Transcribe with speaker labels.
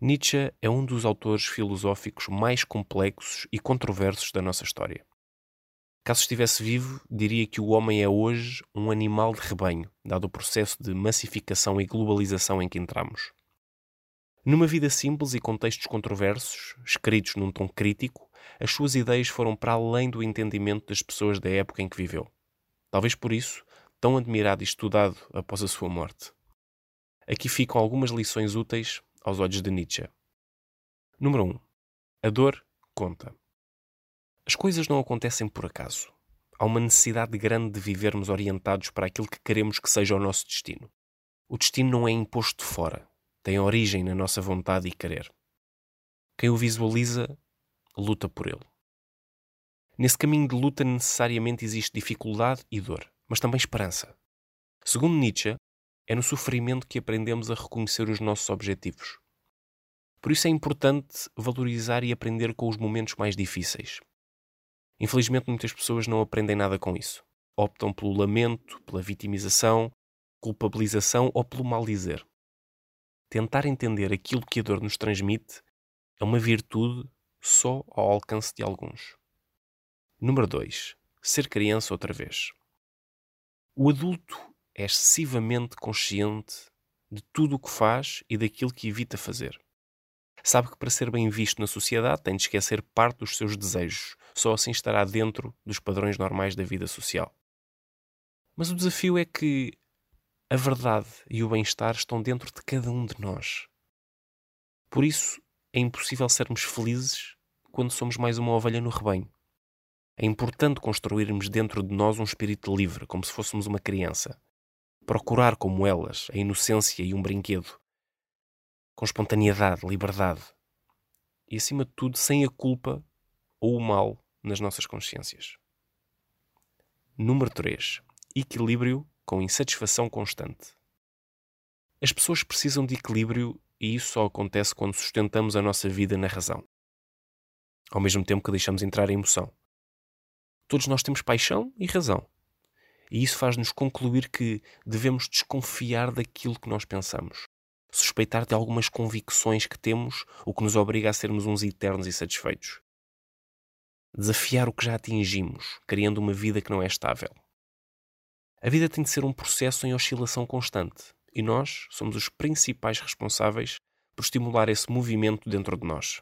Speaker 1: Nietzsche é um dos autores filosóficos mais complexos e controversos da nossa história. Caso estivesse vivo, diria que o homem é hoje um animal de rebanho, dado o processo de massificação e globalização em que entramos. Numa vida simples e contextos controversos, escritos num tom crítico, as suas ideias foram para além do entendimento das pessoas da época em que viveu. Talvez por isso, tão admirado e estudado após a sua morte. Aqui ficam algumas lições úteis aos olhos de Nietzsche. Número 1. A dor conta. As coisas não acontecem por acaso. Há uma necessidade grande de vivermos orientados para aquilo que queremos que seja o nosso destino. O destino não é imposto de fora, tem origem na nossa vontade e querer. Quem o visualiza, luta por ele. Nesse caminho de luta necessariamente existe dificuldade e dor, mas também esperança. Segundo Nietzsche, é no sofrimento que aprendemos a reconhecer os nossos objetivos. Por isso é importante valorizar e aprender com os momentos mais difíceis. Infelizmente, muitas pessoas não aprendem nada com isso. Optam pelo lamento, pela vitimização, culpabilização ou pelo mal dizer. Tentar entender aquilo que a dor nos transmite é uma virtude só ao alcance de alguns. Número 2. Ser criança outra vez. O adulto é excessivamente consciente de tudo o que faz e daquilo que evita fazer. Sabe que para ser bem visto na sociedade tem de esquecer parte dos seus desejos, só assim estará dentro dos padrões normais da vida social. Mas o desafio é que a verdade e o bem-estar estão dentro de cada um de nós. Por isso, é impossível sermos felizes quando somos mais uma ovelha no rebanho. É importante construirmos dentro de nós um espírito livre, como se fôssemos uma criança, procurar como elas a inocência e um brinquedo, com espontaneidade, liberdade e, acima de tudo, sem a culpa ou o mal nas nossas consciências. Número 3. Equilíbrio com insatisfação constante. As pessoas precisam de equilíbrio e isso só acontece quando sustentamos a nossa vida na razão, ao mesmo tempo que deixamos entrar a emoção. Todos nós temos paixão e razão. E isso faz-nos concluir que devemos desconfiar daquilo que nós pensamos, suspeitar de algumas convicções que temos, o que nos obriga a sermos uns eternos e satisfeitos. Desafiar o que já atingimos, criando uma vida que não é estável. A vida tem de ser um processo em oscilação constante, e nós somos os principais responsáveis por estimular esse movimento dentro de nós.